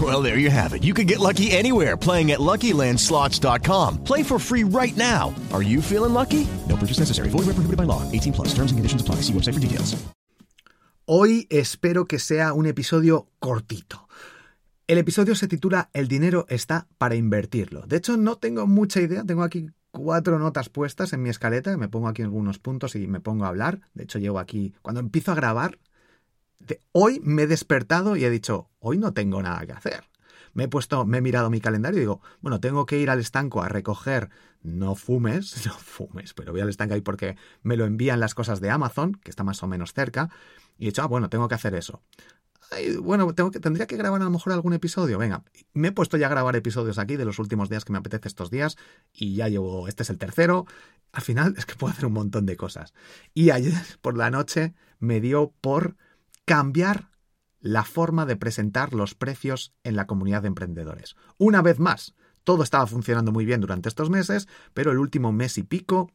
Well, there you have it. You can get lucky anywhere playing at LuckyLandSlots.com. Play for free right now. Are you feeling lucky? No purchase necessary. Void where prohibited by law. 18 plus. Terms and conditions apply. See website for details. Hoy espero que sea un episodio cortito. El episodio se titula El dinero está para invertirlo. De hecho, no tengo mucha idea. Tengo aquí cuatro notas puestas en mi escaleta. Me pongo aquí algunos puntos y me pongo a hablar. De hecho, llevo aquí. Cuando empiezo a grabar, hoy me he despertado y he dicho, hoy no tengo nada que hacer. Me he puesto, me he mirado mi calendario y digo, bueno, tengo que ir al estanco a recoger, no fumes, no fumes, pero voy al estanco ahí porque me lo envían las cosas de Amazon, que está más o menos cerca, y he dicho, ah, bueno, tengo que hacer eso. Bueno, tengo que, tendría que grabar a lo mejor algún episodio. Venga, me he puesto ya a grabar episodios aquí de los últimos días que me apetece estos días y ya llevo, este es el tercero. Al final es que puedo hacer un montón de cosas. Y ayer por la noche me dio por cambiar la forma de presentar los precios en la comunidad de emprendedores. Una vez más, todo estaba funcionando muy bien durante estos meses, pero el último mes y pico,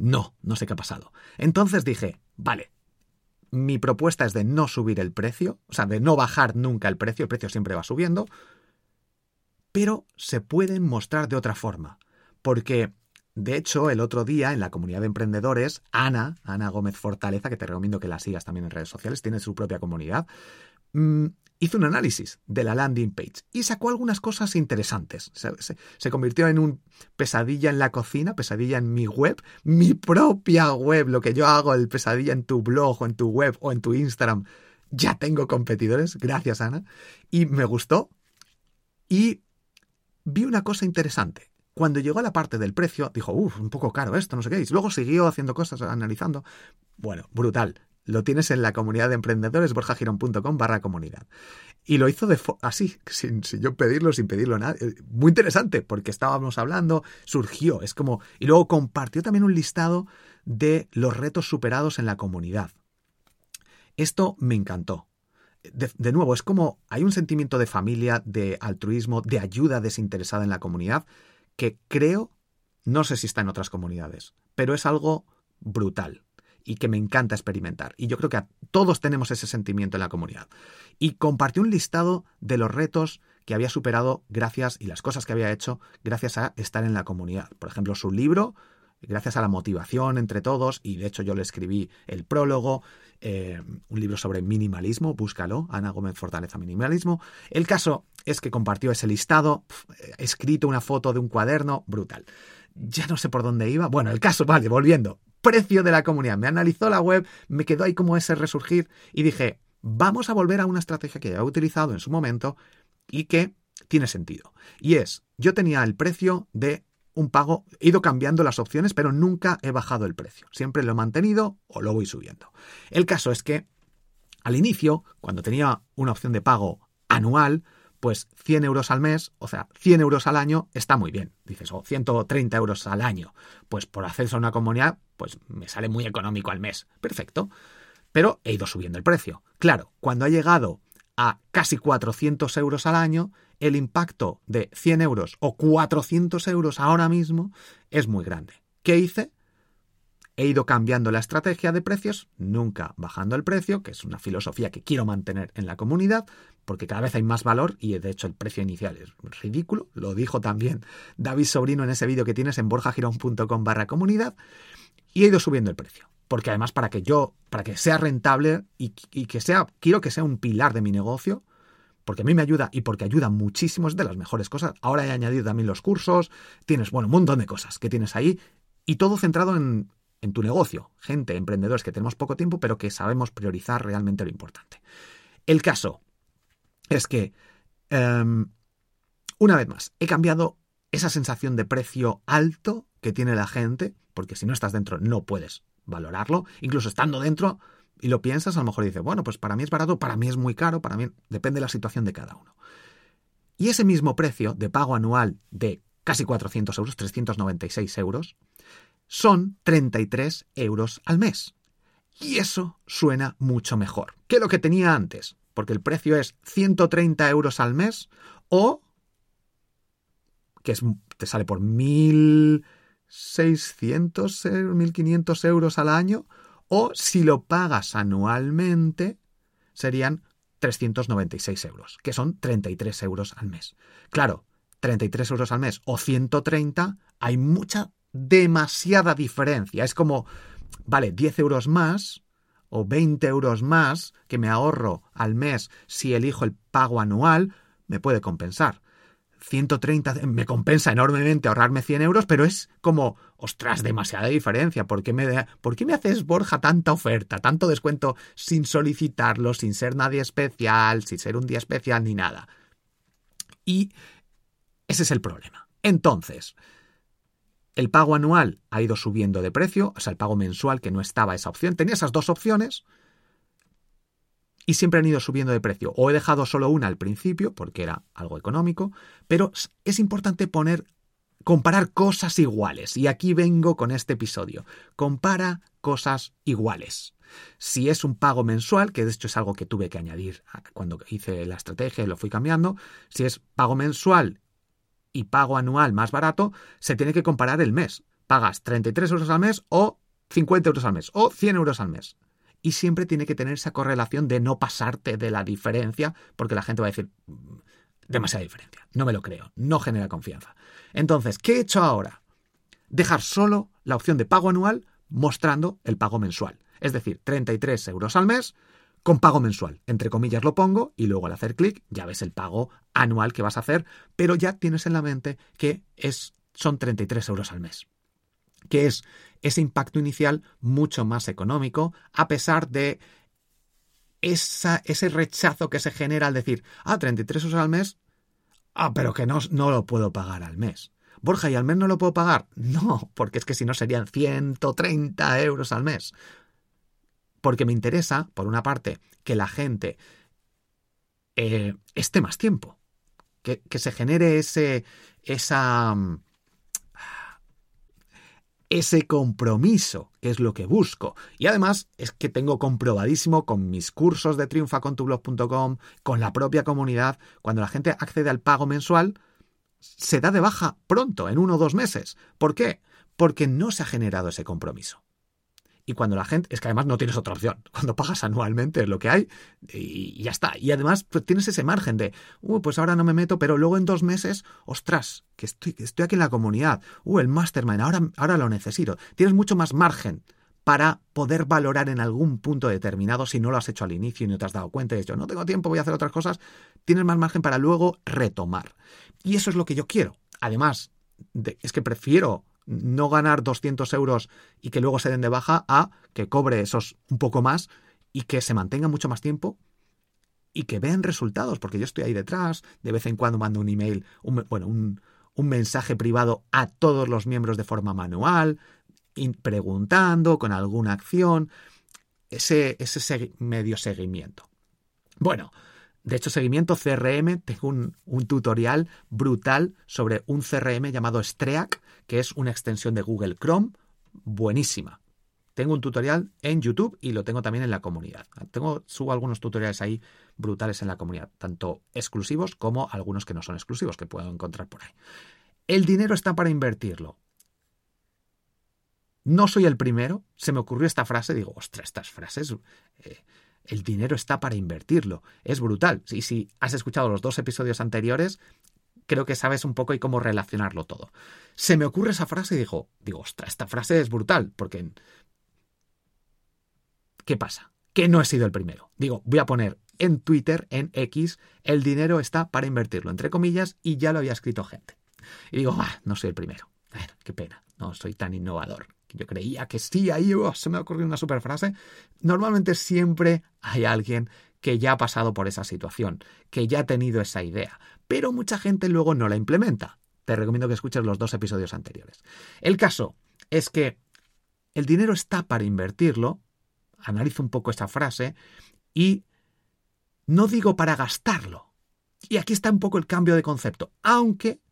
no, no sé qué ha pasado. Entonces dije, vale, mi propuesta es de no subir el precio, o sea, de no bajar nunca el precio, el precio siempre va subiendo, pero se pueden mostrar de otra forma, porque de hecho, el otro día en la comunidad de emprendedores, Ana, Ana Gómez Fortaleza, que te recomiendo que la sigas también en redes sociales, tiene su propia comunidad, mmm, hizo un análisis de la landing page y sacó algunas cosas interesantes. Se, se, se, convirtió en un pesadilla en la cocina, pesadilla en mi web, mi propia web, lo que yo hago, el pesadilla en tu blog o en tu web o en tu Instagram. Ya tengo competidores, gracias Ana. Y me gustó. Y vi una cosa interesante. Cuando llegó a la parte del precio, dijo, uff, un poco caro esto, no sé qué. Luego siguió haciendo cosas, analizando. Bueno, brutal. Lo tienes en la comunidad de emprendedores, borjagirón.com barra comunidad. Y lo hizo de así, sin, yo pedirlo, sin pedirlo nada. Muy interesante, porque estábamos hablando, surgió, es como... Y luego compartió también un listado de los retos superados en la comunidad. Esto me encantó. De, nuevo, es como hay un sentimiento de familia, de altruismo, de ayuda desinteresada en la comunidad, que creo, no sé si está en otras comunidades, pero es algo brutal y que me encanta experimentar. Y yo creo que a todos tenemos ese sentimiento en la comunidad. Y compartió un listado de los retos que había superado gracias y las cosas que había hecho gracias a estar en la comunidad. Por ejemplo, su libro, gracias a la motivación entre todos, y de hecho yo le escribí el prólogo, eh, un libro sobre minimalismo, búscalo, Ana Gómez Fortaleza Minimalismo. El caso es que compartió ese listado, escrito una foto de un cuaderno, brutal. Ya no sé por dónde iba. Bueno, el caso, vale, volviendo. Precio de la comunidad. Me analizó la web, me quedó ahí como ese resurgir y dije, vamos a volver a una estrategia que ya he utilizado en su momento y que tiene sentido. Y es, yo tenía el precio de un pago, he ido cambiando las opciones, pero nunca he bajado el precio. Siempre lo he mantenido o lo voy subiendo. El caso es que al inicio, cuando tenía una opción de pago anual, pues 100 euros al mes, o sea, 100 euros al año está muy bien. Dices, o 130 euros al año. Pues por acceso a una comunidad, pues me sale muy económico al mes. Perfecto. Pero he ido subiendo el precio. Claro, cuando ha llegado a casi 400 euros al año, el impacto de 100 euros o 400 euros ahora mismo es muy grande. ¿Qué hice? He ido cambiando la estrategia de precios, nunca bajando el precio, que es una filosofía que quiero mantener en la comunidad, porque cada vez hay más valor y de hecho el precio inicial es ridículo. Lo dijo también David Sobrino en ese vídeo que tienes en borjagirón.com barra comunidad. Y he ido subiendo el precio. Porque además para que yo, para que sea rentable y, que sea, quiero que sea un pilar de mi negocio, porque a mí me ayuda y porque ayuda muchísimo, es de las mejores cosas. Ahora he añadido también los cursos, tienes, bueno, un montón de cosas que tienes ahí y todo centrado en, en tu negocio, gente, emprendedores que tenemos poco tiempo, pero que sabemos priorizar realmente lo importante. El caso es que, em, una vez más, he cambiado esa sensación de precio alto que tiene la gente, porque si no estás dentro no puedes valorarlo, incluso estando dentro y lo piensas, a lo mejor dices, bueno, pues para mí es barato, para mí es muy caro, para mí depende de la situación de cada uno. Y ese mismo precio de pago anual de casi 400 euros, 396 euros, son 33 euros al mes. Y eso suena mucho mejor que lo que tenía antes, porque el precio es 130 euros al mes o que es, te sale por 1.600, 1.500 euros al año, o si lo pagas anualmente, serían 396 euros, que son 33 euros al mes. Claro, 33 euros al mes o 130, hay mucha, demasiada diferencia. Es como, vale, 10 euros más o 20 euros más que me ahorro al mes si elijo el pago anual, me puede compensar. 130 me compensa enormemente ahorrarme 100 euros, pero es como, ostras, demasiada diferencia. ¿Por qué, me, ¿Por qué me haces, Borja, tanta oferta, tanto descuento sin solicitarlo, sin ser nadie especial, sin ser un día especial ni nada? Y ese es el problema. Entonces, el pago anual ha ido subiendo de precio, o sea, el pago mensual que no estaba esa opción. Tenía esas dos opciones y siempre han ido subiendo de precio. O he dejado solo una al principio porque era algo económico, pero es importante poner comparar cosas iguales y aquí vengo con este episodio. Compara cosas iguales. Si es un pago mensual, que de hecho es algo que tuve que añadir cuando hice la estrategia y lo fui cambiando, si es pago mensual y pago anual más barato, se tiene que comparar el mes. Pagas 33 euros al mes o 50 euros al mes o 100 euros al mes y siempre tiene que tener esa correlación de no pasarte de la diferencia, porque la gente va a decir, mm, demasiada diferencia, no me lo creo, no genera confianza. Entonces, ¿qué he hecho ahora? Dejar solo la opción de pago anual mostrando el pago mensual. Es decir, 33 euros al mes con pago mensual. Entre comillas lo pongo y luego al hacer clic ya ves el pago anual que vas a hacer, pero ya tienes en la mente que es, son 33 euros al mes que es ese impacto inicial mucho más económico, a pesar de esa, ese rechazo que se genera al decir, ah, 33 euros al mes, ah, pero que no, no lo puedo pagar al mes. Borja, ¿y al mes no lo puedo pagar? No, porque es que si no serían 130 euros al mes. Porque me interesa, por una parte, que la gente eh, esté más tiempo, que, que se genere ese, esa, ese compromiso, que es lo que busco. Y además es que tengo comprobadísimo con mis cursos de triunfacontublog.com, con la propia comunidad, cuando la gente accede al pago mensual, se da de baja pronto, en uno o dos meses. ¿Por qué? Porque no se ha generado ese compromiso. Y cuando la gente, es que además no tienes otra opción. Cuando pagas anualmente es lo que hay y ya está. Y además pues, tienes ese margen de, uh, pues ahora no me meto, pero luego en dos meses, ostras, que estoy, estoy aquí en la comunidad, uh, el mastermind, ahora, ahora lo necesito. Tienes mucho más margen para poder valorar en algún punto determinado si no lo has hecho al inicio y no te has dado cuenta y dicho, no tengo tiempo, voy a hacer otras cosas, tienes más margen para luego retomar. Y eso es lo que yo quiero. Además, es que prefiero no ganar 200 euros y que luego se den de baja a que cobre esos un poco más y que se mantenga mucho más tiempo y que vean resultados, porque yo estoy ahí detrás, de vez en cuando mando un email, un, bueno, un, un mensaje privado a todos los miembros de forma manual, preguntando con alguna acción, ese, ese medio seguimiento. Bueno, de hecho, seguimiento CRM, tengo un, un, tutorial brutal sobre un CRM llamado Streak, que es una extensión de Google Chrome, buenísima. Tengo un tutorial en YouTube y lo tengo también en la comunidad. Tengo, subo algunos tutoriales ahí brutales en la comunidad, tanto exclusivos como algunos que no son exclusivos, que puedo encontrar por ahí. El dinero está para invertirlo. No soy el primero. Se me ocurrió esta frase, digo, ostras, estas frases eh, el dinero está para invertirlo. Es brutal. Y si has escuchado los dos episodios anteriores, creo que sabes un poco y cómo relacionarlo todo. Se me ocurre esa frase y digo, digo, ostras, esta frase es brutal, porque... ¿Qué pasa? Que no he sido el primero. Digo, voy a poner en Twitter, en X, el dinero está para invertirlo, entre comillas, y ya lo había escrito gente. Y digo, ah, no soy el primero. qué pena, no soy tan innovador yo creía que sí, ahí oh, se me ha ocurrido una super frase, normalmente siempre hay alguien que ya ha pasado por esa situación, que ya ha tenido esa idea, pero mucha gente luego no la implementa. Te recomiendo que escuches los dos episodios anteriores. El caso es que el dinero está para invertirlo, analizo un poco esa frase, y no digo para gastarlo. Y aquí está un poco el cambio de concepto, aunque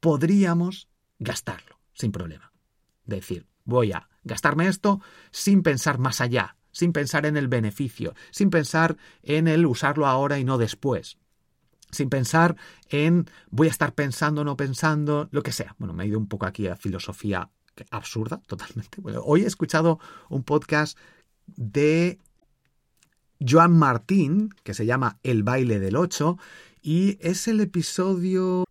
podríamos gastarlo sin problema. Decir, voy a gastarme esto sin pensar más allá, sin pensar en el beneficio, sin pensar en el usarlo ahora y no después, sin pensar en voy a estar pensando, no pensando, lo que sea. Bueno, me he ido un poco aquí a filosofía absurda, totalmente. hoy he escuchado un podcast de Joan Martín, que se llama El baile del 8, y es el episodio...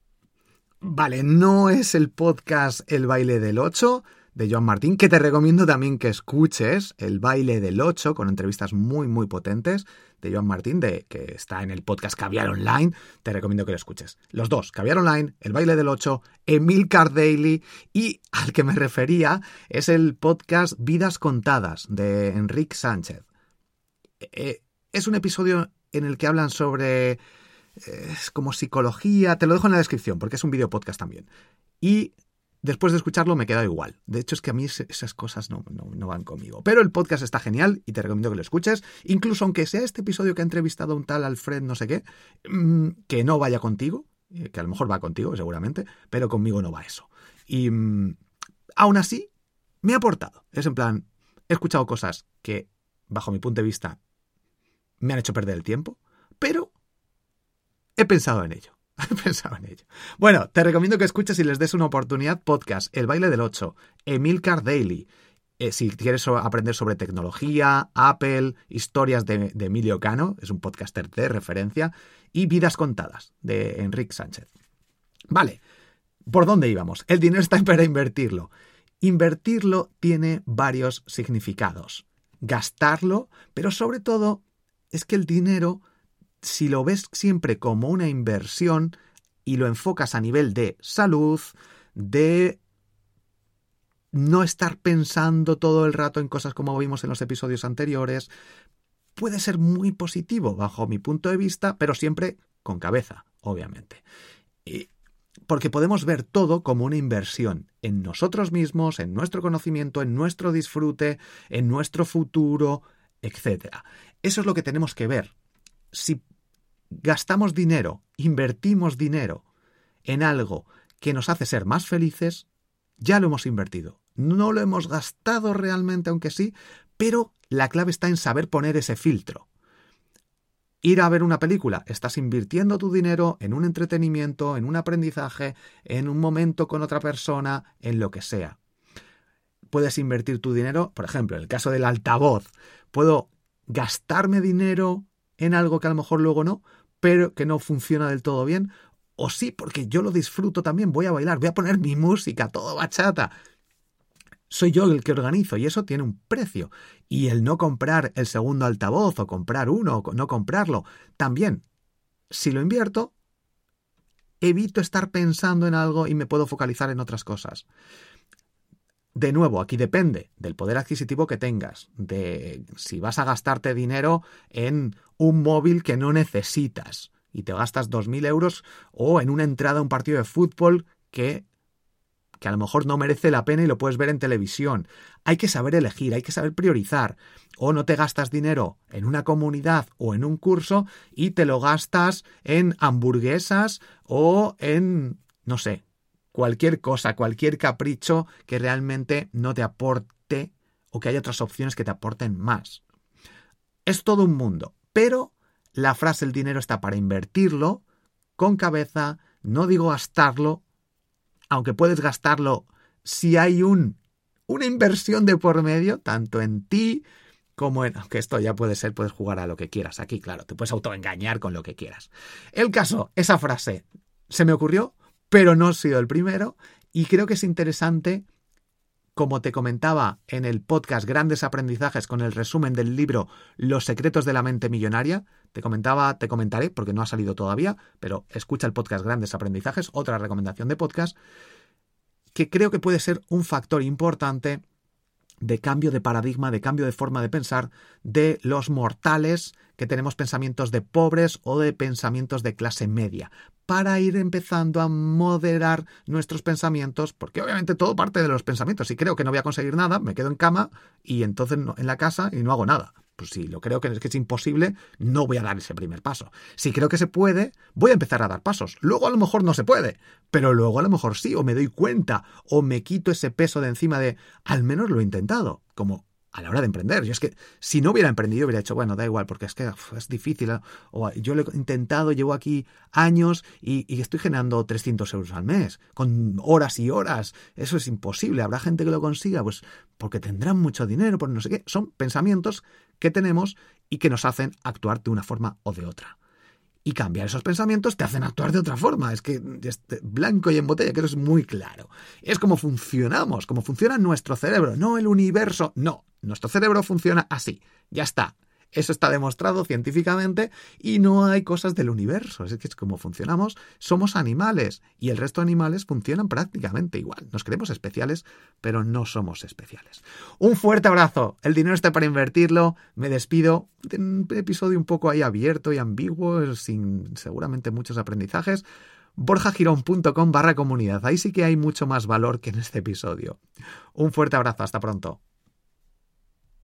Vale, no es el podcast El baile del 8, de Joan Martín, que te recomiendo también que escuches El baile del 8, con entrevistas muy, muy potentes de Joan Martín, de, que está en el podcast Caviar Online. Te recomiendo que lo escuches. Los dos, Caviar Online, El baile del 8, Emil Daily y al que me refería es el podcast Vidas Contadas de Enrique Sánchez. Eh, es un episodio en el que hablan sobre eh, es como psicología, te lo dejo en la descripción porque es un video podcast también. Y Después de escucharlo me queda igual. De hecho, es que a mí esas cosas no, van conmigo. Pero el podcast está genial y te recomiendo que lo escuches. Incluso aunque sea este episodio que ha entrevistado un tal Alfred no sé qué, mm, que no vaya contigo, eh, que a lo mejor va contigo seguramente, pero conmigo no va eso. Y mm, aún así, me ha aportado. Es en plan, he escuchado cosas que, bajo mi punto de vista, me han hecho perder el tiempo, pero he pensado en ello. pensado en ello. Bueno, te recomiendo que escuches y les des una oportunidad podcast El baile del 8, Emilcar Daily. Si quieres aprender sobre tecnología, Apple, historias de, de, Emilio Cano, es un podcaster de referencia, y Vidas Contadas, de Enrique Sánchez. Vale, ¿por dónde íbamos? El dinero está para invertirlo. Invertirlo tiene varios significados. Gastarlo, pero sobre todo es que el dinero si lo ves siempre como una inversión y lo enfocas a nivel de salud, de no estar pensando todo el rato en cosas como vimos en los episodios anteriores, puede ser muy positivo bajo mi punto de vista, pero siempre con cabeza, obviamente. porque podemos ver todo como una inversión en nosotros mismos, en nuestro conocimiento, en nuestro disfrute, en nuestro futuro, etc. Eso es lo que tenemos que ver. Si gastamos dinero, invertimos dinero en algo que nos hace ser más felices, ya lo hemos invertido. No lo hemos gastado realmente, aunque sí, pero la clave está en saber poner ese filtro. Ir a ver una película, estás invirtiendo tu dinero en un entretenimiento, en un aprendizaje, en un momento con otra persona, en lo que sea. Puedes invertir tu dinero, por ejemplo, en el caso del altavoz, puedo gastarme dinero en algo que a lo mejor luego no, pero que no funciona del todo bien. O sí, porque yo lo disfruto también, voy a bailar, voy a poner mi música, todo bachata. Soy yo el que organizo y eso tiene un precio. Y el no comprar el segundo altavoz o comprar uno o no comprarlo, también. Si lo invierto, evito estar pensando en algo y me puedo focalizar en otras cosas. De nuevo, aquí depende del poder adquisitivo que tengas, de si vas a gastarte dinero en un móvil que no necesitas y te gastas 2.000 euros o en una entrada a un partido de fútbol que, que a lo mejor no merece la pena y lo puedes ver en televisión. Hay que saber elegir, hay que saber priorizar. O no te gastas dinero en una comunidad o en un curso y te lo gastas en hamburguesas o en, no sé, cualquier cosa, cualquier capricho que realmente no te aporte o que haya otras opciones que te aporten más. Es todo un mundo. Pero la frase el dinero está para invertirlo con cabeza, no digo gastarlo, aunque puedes gastarlo si hay un, una inversión de por medio, tanto en ti como en... Aunque esto ya puede ser, puedes jugar a lo que quieras aquí, claro, te puedes autoengañar con lo que quieras. El caso, esa frase se me ocurrió, pero no he sido el primero, y creo que es interesante como te comentaba en el podcast Grandes Aprendizajes con el resumen del libro Los secretos de la mente millonaria, te comentaba, te comentaré porque no ha salido todavía, pero escucha el podcast Grandes Aprendizajes, otra recomendación de podcast, que creo que puede ser un factor importante de cambio de paradigma, de cambio de forma de pensar de los mortales que tenemos pensamientos de pobres o de pensamientos de clase media, para ir empezando a moderar nuestros pensamientos, porque obviamente todo parte de los pensamientos. Si creo que no voy a conseguir nada, me quedo en cama y entonces en la casa y no hago nada. Pues si lo creo que es, que es imposible, no voy a dar ese primer paso. Si creo que se puede, voy a empezar a dar pasos. Luego a lo mejor no se puede, pero luego a lo mejor sí, o me doy cuenta, o me quito ese peso de encima de al menos lo he intentado. Como a la hora de emprender. Yo es que si no hubiera emprendido hubiera dicho, bueno, da igual, porque es que es difícil. O yo lo he intentado, llevo aquí años y, y, estoy generando 300 euros al mes, con horas y horas. Eso es imposible. ¿Habrá gente que lo consiga? Pues porque tendrán mucho dinero, por no sé qué. Son pensamientos que tenemos y que nos hacen actuar de una forma o de otra y cambiar esos pensamientos te hacen actuar de otra forma. Es que blanco y en botella, que es muy claro. Es como funcionamos, como funciona nuestro cerebro, no el universo. No, nuestro cerebro funciona así. Ya está. Eso está demostrado científicamente y no hay cosas del universo. Es que es como funcionamos. Somos animales y el resto de animales funcionan prácticamente igual. Nos creemos especiales, pero no somos especiales. Un fuerte abrazo. El dinero está para invertirlo. Me despido de un episodio un poco ahí abierto y ambiguo, sin seguramente muchos aprendizajes borjagirón.com barra comunidad. Ahí sí que hay mucho más valor que en este episodio. Un fuerte abrazo, hasta pronto.